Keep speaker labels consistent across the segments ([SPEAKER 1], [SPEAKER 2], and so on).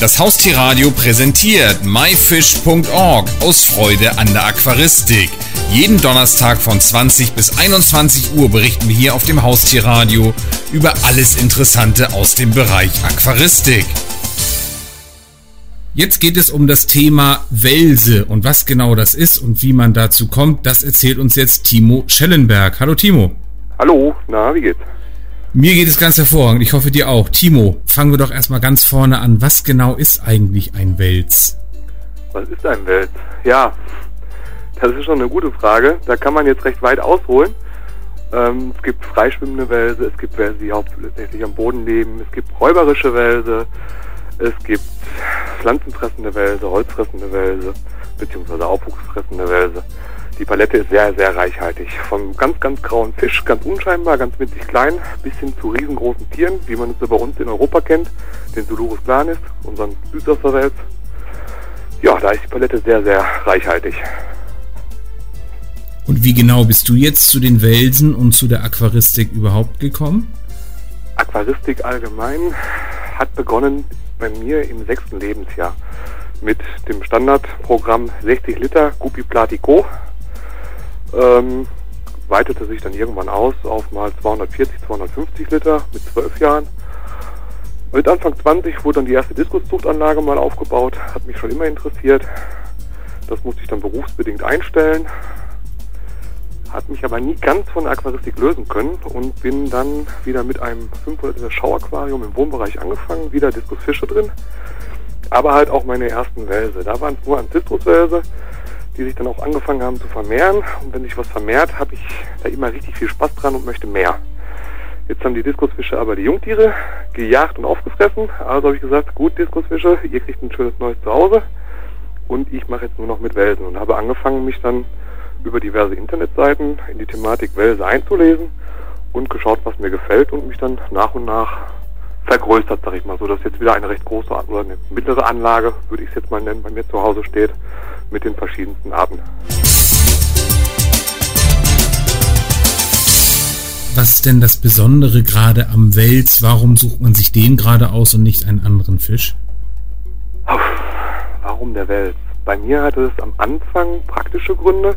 [SPEAKER 1] Das Haustierradio präsentiert myfish.org aus Freude an der Aquaristik. Jeden Donnerstag von 20 bis 21 Uhr berichten wir hier auf dem Haustierradio über alles Interessante aus dem Bereich Aquaristik. Jetzt geht es um das Thema Welse und was genau das ist und wie man dazu kommt, das erzählt uns jetzt Timo Schellenberg. Hallo Timo.
[SPEAKER 2] Hallo, na, wie geht's?
[SPEAKER 1] Mir geht es ganz hervorragend. Ich hoffe dir auch. Timo, fangen wir doch erstmal ganz vorne an. Was genau ist eigentlich ein Wels?
[SPEAKER 2] Was ist ein Wels? Ja, das ist schon eine gute Frage. Da kann man jetzt recht weit ausholen. Ähm, es gibt freischwimmende Wälse, es gibt Wälse, die hauptsächlich am Boden leben, es gibt räuberische Wälse, es gibt pflanzenfressende Wälse, holzfressende Wälse, beziehungsweise aufwuchsfressende Wälse. Die Palette ist sehr, sehr reichhaltig. Vom ganz, ganz grauen Fisch, ganz unscheinbar, ganz winzig klein, bis hin zu riesengroßen Tieren, wie man es so bei uns in Europa kennt, den Sulurus planis, unseren Süßwasserwels. Ja, da ist die Palette sehr, sehr reichhaltig.
[SPEAKER 1] Und wie genau bist du jetzt zu den Welsen und zu der Aquaristik überhaupt gekommen?
[SPEAKER 2] Aquaristik allgemein hat begonnen bei mir im sechsten Lebensjahr mit dem Standardprogramm 60 Liter Guppy Platico ähm, weitete sich dann irgendwann aus auf mal 240, 250 Liter mit 12 Jahren. Mit Anfang 20 wurde dann die erste Diskuszuchtanlage mal aufgebaut, hat mich schon immer interessiert. Das musste ich dann berufsbedingt einstellen, hat mich aber nie ganz von der Aquaristik lösen können und bin dann wieder mit einem 500 Liter Schauaquarium im Wohnbereich angefangen, wieder Diskusfische drin, aber halt auch meine ersten Wälse. Da waren es nur Ancistruswälse die sich dann auch angefangen haben zu vermehren. Und wenn sich was vermehrt, habe ich da immer richtig viel Spaß dran und möchte mehr. Jetzt haben die Diskusfische aber die Jungtiere gejagt und aufgefressen. Also habe ich gesagt, gut Diskusfische, ihr kriegt ein schönes neues Zuhause. Und ich mache jetzt nur noch mit Welsen und habe angefangen, mich dann über diverse Internetseiten in die Thematik Welse einzulesen und geschaut, was mir gefällt und mich dann nach und nach vergrößert, sag ich mal, so dass jetzt wieder eine recht große oder eine mittlere Anlage, würde ich es jetzt mal nennen, bei mir zu Hause steht mit den verschiedensten Arten.
[SPEAKER 1] Was ist denn das Besondere gerade am Wels? Warum sucht man sich den gerade aus und nicht einen anderen Fisch?
[SPEAKER 2] Warum der Wels? Bei mir hatte es am Anfang praktische Gründe,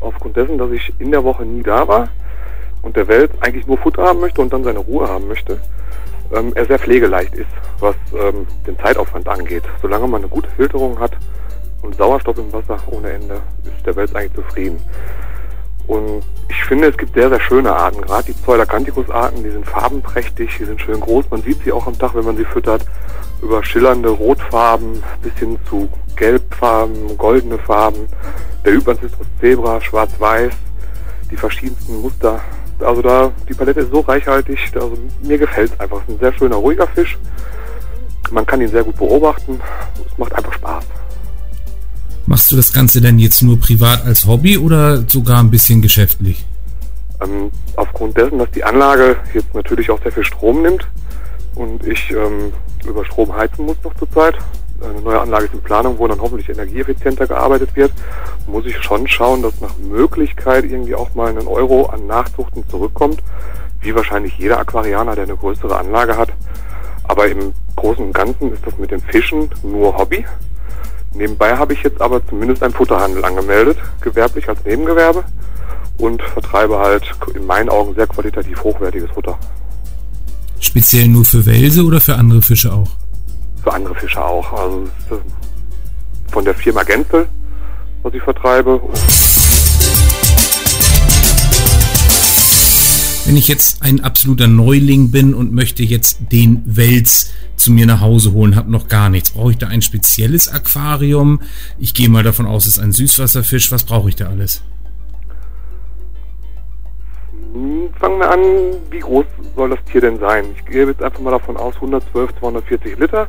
[SPEAKER 2] aufgrund dessen, dass ich in der Woche nie da war und der Wels eigentlich nur Futter haben möchte und dann seine Ruhe haben möchte. Ähm, er sehr pflegeleicht ist, was ähm, den Zeitaufwand angeht. Solange man eine gute Filterung hat, und Sauerstoff im Wasser ohne Ende, ist der Welt eigentlich zufrieden. Und ich finde, es gibt sehr, sehr schöne Arten. Gerade die Pseudacanthicus-Arten, die sind farbenprächtig, die sind schön groß. Man sieht sie auch am Tag, wenn man sie füttert. Über schillernde Rotfarben bis hin zu Gelbfarben, goldene Farben. Der Hypancistus Zebra, schwarz-weiß, die verschiedensten Muster. Also da, die Palette ist so reichhaltig, also mir gefällt es einfach. Es ist ein sehr schöner, ruhiger Fisch. Man kann ihn sehr gut beobachten. Es macht einfach Spaß.
[SPEAKER 1] Machst du das Ganze denn jetzt nur privat als Hobby oder sogar ein bisschen geschäftlich?
[SPEAKER 2] Ähm, aufgrund dessen, dass die Anlage jetzt natürlich auch sehr viel Strom nimmt und ich ähm, über Strom heizen muss noch zurzeit, eine neue Anlage ist in Planung, wo dann hoffentlich energieeffizienter gearbeitet wird, muss ich schon schauen, dass nach Möglichkeit irgendwie auch mal ein Euro an Nachzuchten zurückkommt, wie wahrscheinlich jeder Aquarianer, der eine größere Anlage hat. Aber im Großen und Ganzen ist das mit den Fischen nur Hobby. Nebenbei habe ich jetzt aber zumindest einen Futterhandel angemeldet, gewerblich als Nebengewerbe und vertreibe halt in meinen Augen sehr qualitativ hochwertiges Futter.
[SPEAKER 1] Speziell nur für Welse oder für andere Fische auch?
[SPEAKER 2] Für andere Fische auch. Also von der Firma Gänzel, was ich vertreibe.
[SPEAKER 1] Wenn ich jetzt ein absoluter Neuling bin und möchte jetzt den Wels zu mir nach Hause holen, habe noch gar nichts. Brauche ich da ein spezielles Aquarium? Ich gehe mal davon aus, es ist ein Süßwasserfisch. Was brauche ich da alles?
[SPEAKER 2] Hm, fangen wir an, wie groß soll das Tier denn sein? Ich gehe jetzt einfach mal davon aus, 112, 240 Liter.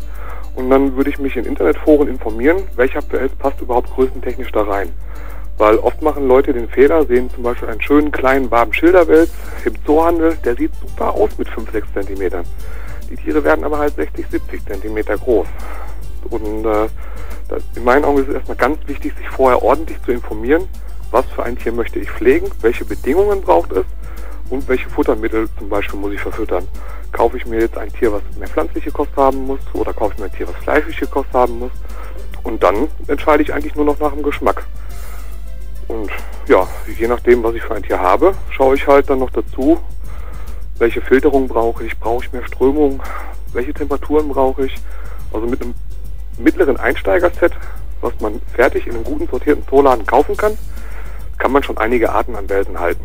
[SPEAKER 2] Und dann würde ich mich in Internetforen informieren, welcher PS passt überhaupt größentechnisch da rein. Weil oft machen Leute den Fehler, sehen zum Beispiel einen schönen kleinen Barben Schilderwels im Zoohandel, der sieht super aus mit 5, 6 Zentimetern. Die Tiere werden aber halt 60, 70 Zentimeter groß. Und äh, das, in meinen Augen ist es erstmal ganz wichtig, sich vorher ordentlich zu informieren, was für ein Tier möchte ich pflegen, welche Bedingungen braucht es und welche Futtermittel zum Beispiel muss ich verfüttern. Kaufe ich mir jetzt ein Tier, was mehr pflanzliche Kost haben muss oder kaufe ich mir ein Tier, was fleischliche Kost haben muss. Und dann entscheide ich eigentlich nur noch nach dem Geschmack. Und ja, je nachdem, was ich für ein Tier habe, schaue ich halt dann noch dazu, welche Filterung brauche ich, brauche ich mehr Strömung, welche Temperaturen brauche ich. Also mit einem mittleren Einsteigerset, was man fertig in einem guten sortierten Zooladen kaufen kann, kann man schon einige Arten an Welsen halten.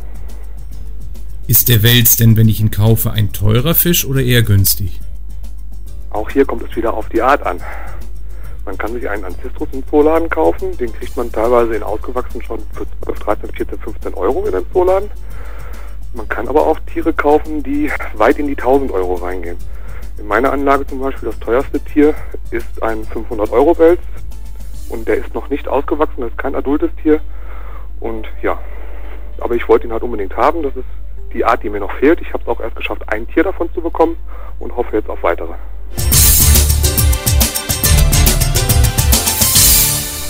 [SPEAKER 1] Ist der Wels denn, wenn ich ihn kaufe, ein teurer Fisch oder eher günstig?
[SPEAKER 2] Auch hier kommt es wieder auf die Art an. Man kann sich einen Ancestros im Zooladen kaufen, den kriegt man teilweise in ausgewachsen schon für 12, 13, 14, 15 Euro in einem Zooladen. Man kann aber auch Tiere kaufen, die weit in die 1000 Euro reingehen. In meiner Anlage zum Beispiel das teuerste Tier ist ein 500 Euro Wels und der ist noch nicht ausgewachsen, das ist kein adultes Tier. Und ja, aber ich wollte ihn halt unbedingt haben. Das ist die Art, die mir noch fehlt. Ich habe es auch erst geschafft, ein Tier davon zu bekommen und hoffe jetzt auf weitere.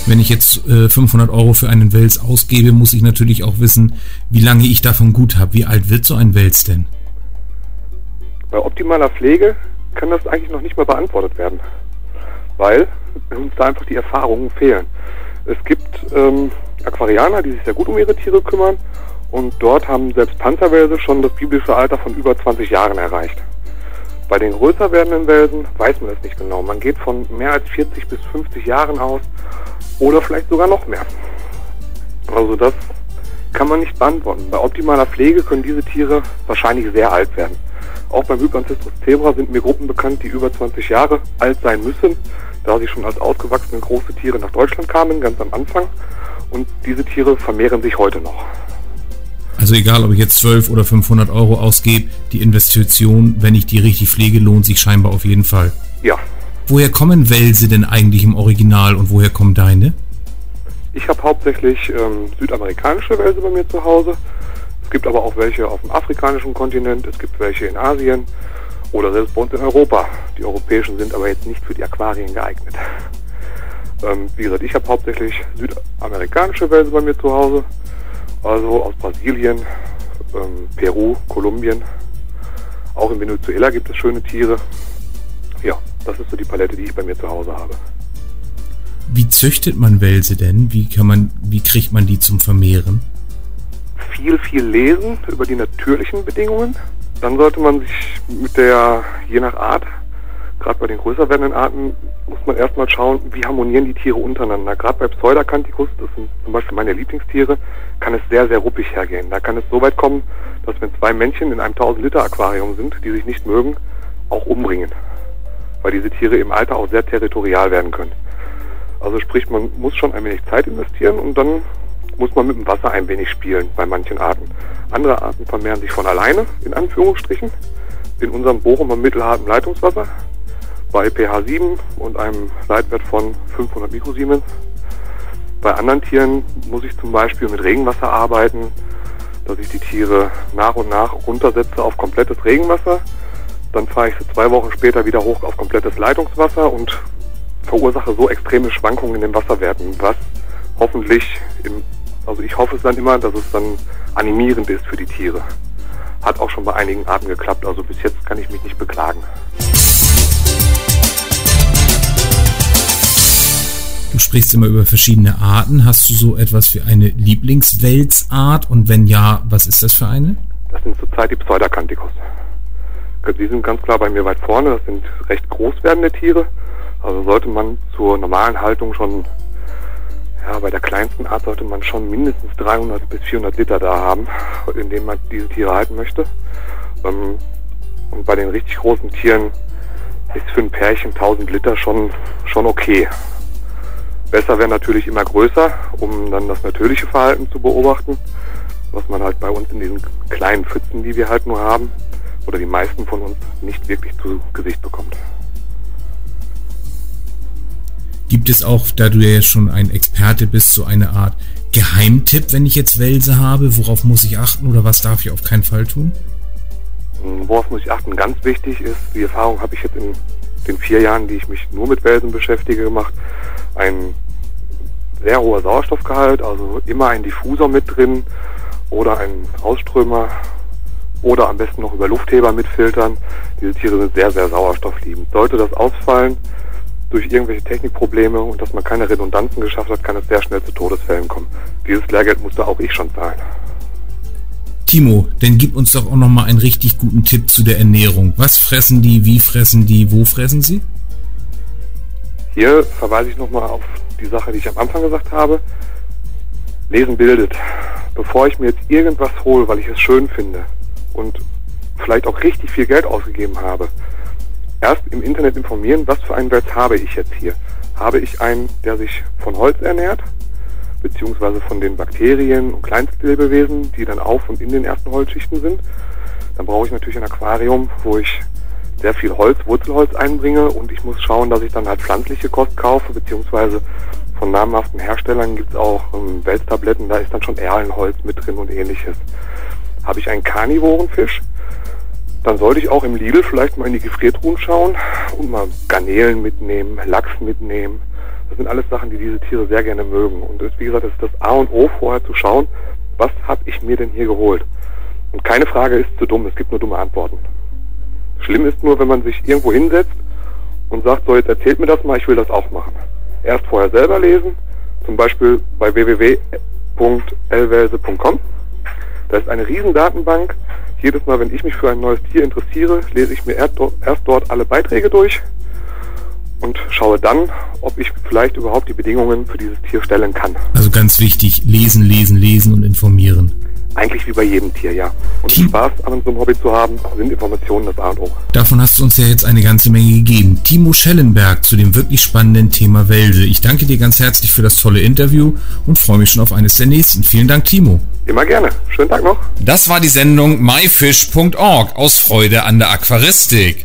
[SPEAKER 1] Wenn ich jetzt äh, 500 Euro für einen Wels ausgebe, muss ich natürlich auch wissen, wie lange ich davon gut habe. Wie alt wird so ein Wels denn?
[SPEAKER 2] Bei optimaler Pflege kann das eigentlich noch nicht mal beantwortet werden, weil uns da einfach die Erfahrungen fehlen. Es gibt ähm, Aquarianer, die sich sehr gut um ihre Tiere kümmern und dort haben selbst Panzerwälse schon das biblische Alter von über 20 Jahren erreicht. Bei den größer werdenden Welsen weiß man das nicht genau. Man geht von mehr als 40 bis 50 Jahren aus oder vielleicht sogar noch mehr. Also das kann man nicht beantworten. Bei optimaler Pflege können diese Tiere wahrscheinlich sehr alt werden. Auch beim Hypancistros zebra sind mir Gruppen bekannt, die über 20 Jahre alt sein müssen, da sie schon als ausgewachsene große Tiere nach Deutschland kamen, ganz am Anfang. Und diese Tiere vermehren sich heute noch.
[SPEAKER 1] Also egal, ob ich jetzt 12 oder 500 Euro ausgebe, die Investition, wenn ich die richtig pflege, lohnt sich scheinbar auf jeden Fall.
[SPEAKER 2] Ja.
[SPEAKER 1] Woher kommen Wälse denn eigentlich im Original und woher kommen deine?
[SPEAKER 2] Ich habe hauptsächlich ähm, südamerikanische Wälse bei mir zu Hause. Es gibt aber auch welche auf dem afrikanischen Kontinent, es gibt welche in Asien oder selbst bei uns in Europa. Die europäischen sind aber jetzt nicht für die Aquarien geeignet. Ähm, wie gesagt, ich habe hauptsächlich südamerikanische Wälse bei mir zu Hause, also aus Brasilien, ähm, Peru, Kolumbien. Auch in Venezuela gibt es schöne Tiere. Ja, das ist so die Palette, die ich bei mir zu Hause habe.
[SPEAKER 1] Wie züchtet man Wälse denn? Wie kann man, wie kriegt man die zum Vermehren?
[SPEAKER 2] viel, viel lesen über die natürlichen Bedingungen. Dann sollte man sich mit der, je nach Art, gerade bei den größer werdenden Arten, muss man erstmal schauen, wie harmonieren die Tiere untereinander. Gerade bei Pseudacanthicus, das sind zum Beispiel meine Lieblingstiere, kann es sehr, sehr ruppig hergehen. Da kann es so weit kommen, dass wenn zwei Männchen in einem 1000-Liter-Aquarium sind, die sich nicht mögen, auch umbringen. Weil diese Tiere im Alter auch sehr territorial werden können. Also sprich, man muss schon ein wenig Zeit investieren und dann muss man mit dem Wasser ein wenig spielen bei manchen Arten. Andere Arten vermehren sich von alleine, in Anführungsstrichen. In unserem Bochumer mittelharten Leitungswasser bei pH 7 und einem Leitwert von 500 Mikrosiemens. Bei anderen Tieren muss ich zum Beispiel mit Regenwasser arbeiten, dass ich die Tiere nach und nach runtersetze auf komplettes Regenwasser. Dann fahre ich sie zwei Wochen später wieder hoch auf komplettes Leitungswasser und verursache so extreme Schwankungen in den Wasserwerten, was hoffentlich im also ich hoffe es dann immer, dass es dann animierend ist für die Tiere. Hat auch schon bei einigen Arten geklappt, also bis jetzt kann ich mich nicht beklagen.
[SPEAKER 1] Sprichst immer über verschiedene Arten. Hast du so etwas wie eine Lieblingswelsart? Und wenn ja, was ist das für eine?
[SPEAKER 2] Das sind zurzeit die Pseudacanthicus. Die sind ganz klar bei mir weit vorne. Das sind recht groß werdende Tiere. Also sollte man zur normalen Haltung schon ja, bei der kleinsten Art sollte man schon mindestens 300 bis 400 Liter da haben, in denen man diese Tiere halten möchte. Ähm, und bei den richtig großen Tieren ist für ein Pärchen 1000 Liter schon, schon okay. Besser wäre natürlich immer größer, um dann das natürliche Verhalten zu beobachten, was man halt bei uns in diesen kleinen Pfützen, die wir halt nur haben, oder die meisten von uns nicht wirklich zu Gesicht bekommt.
[SPEAKER 1] Gibt es auch, da du ja schon ein Experte bist, so eine Art Geheimtipp, wenn ich jetzt Welse habe? Worauf muss ich achten oder was darf ich auf keinen Fall tun?
[SPEAKER 2] Hm, worauf muss ich achten? Ganz wichtig ist, die Erfahrung habe ich jetzt in den vier Jahren, die ich mich nur mit Welsen beschäftige, gemacht. Ein sehr hoher Sauerstoffgehalt, also immer ein Diffusor mit drin oder ein Ausströmer oder am besten noch über Luftheber mitfiltern. Diese Tiere sind sehr, sehr sauerstoffliebend. Sollte das ausfallen durch irgendwelche Technikprobleme und dass man keine Redundanzen geschafft hat, kann es sehr schnell zu Todesfällen kommen. Dieses Lehrgeld musste auch ich schon zahlen.
[SPEAKER 1] Timo, dann gib uns doch auch noch mal einen richtig guten Tipp zu der Ernährung. Was fressen die, wie fressen die, wo fressen sie?
[SPEAKER 2] Hier verweise ich nochmal auf die Sache, die ich am Anfang gesagt habe. Lesen bildet. Bevor ich mir jetzt irgendwas hole, weil ich es schön finde und vielleicht auch richtig viel Geld ausgegeben habe, erst im Internet informieren, was für einen Wert habe ich jetzt hier. Habe ich einen, der sich von Holz ernährt, beziehungsweise von den Bakterien und Kleinstlebewesen, die dann auf und in den ersten Holzschichten sind. Dann brauche ich natürlich ein Aquarium, wo ich sehr viel Holz, Wurzelholz einbringe und ich muss schauen, dass ich dann halt pflanzliche Kost kaufe, beziehungsweise von namhaften Herstellern gibt es auch ähm, Welstabletten, da ist dann schon Erlenholz mit drin und ähnliches. Habe ich einen Karnivorenfisch, dann sollte ich auch im Lidl vielleicht mal in die Gefriertruhen schauen und mal Garnelen mitnehmen, Lachs mitnehmen. Das sind alles Sachen, die diese Tiere sehr gerne mögen. Und das, wie gesagt, das ist das A und O, vorher zu schauen, was habe ich mir denn hier geholt? Und keine Frage ist zu dumm, es gibt nur dumme Antworten. Schlimm ist nur, wenn man sich irgendwo hinsetzt und sagt, so jetzt erzählt mir das mal, ich will das auch machen. Erst vorher selber lesen, zum Beispiel bei www.lwelse.com. Da ist eine riesen Datenbank. Jedes Mal, wenn ich mich für ein neues Tier interessiere, lese ich mir erst dort alle Beiträge durch und schaue dann, ob ich vielleicht überhaupt die Bedingungen für dieses Tier stellen kann.
[SPEAKER 1] Also ganz wichtig, lesen, lesen, lesen und informieren.
[SPEAKER 2] Eigentlich wie bei jedem Tier, ja. Und Team Spaß an so einem Hobby zu haben, sind Informationen das A und O.
[SPEAKER 1] Davon hast du uns ja jetzt eine ganze Menge gegeben. Timo Schellenberg zu dem wirklich spannenden Thema Wälse. Ich danke dir ganz herzlich für das tolle Interview und freue mich schon auf eines der nächsten. Vielen Dank, Timo.
[SPEAKER 2] Immer gerne. Schönen Tag noch.
[SPEAKER 1] Das war die Sendung myfish.org aus Freude an der Aquaristik.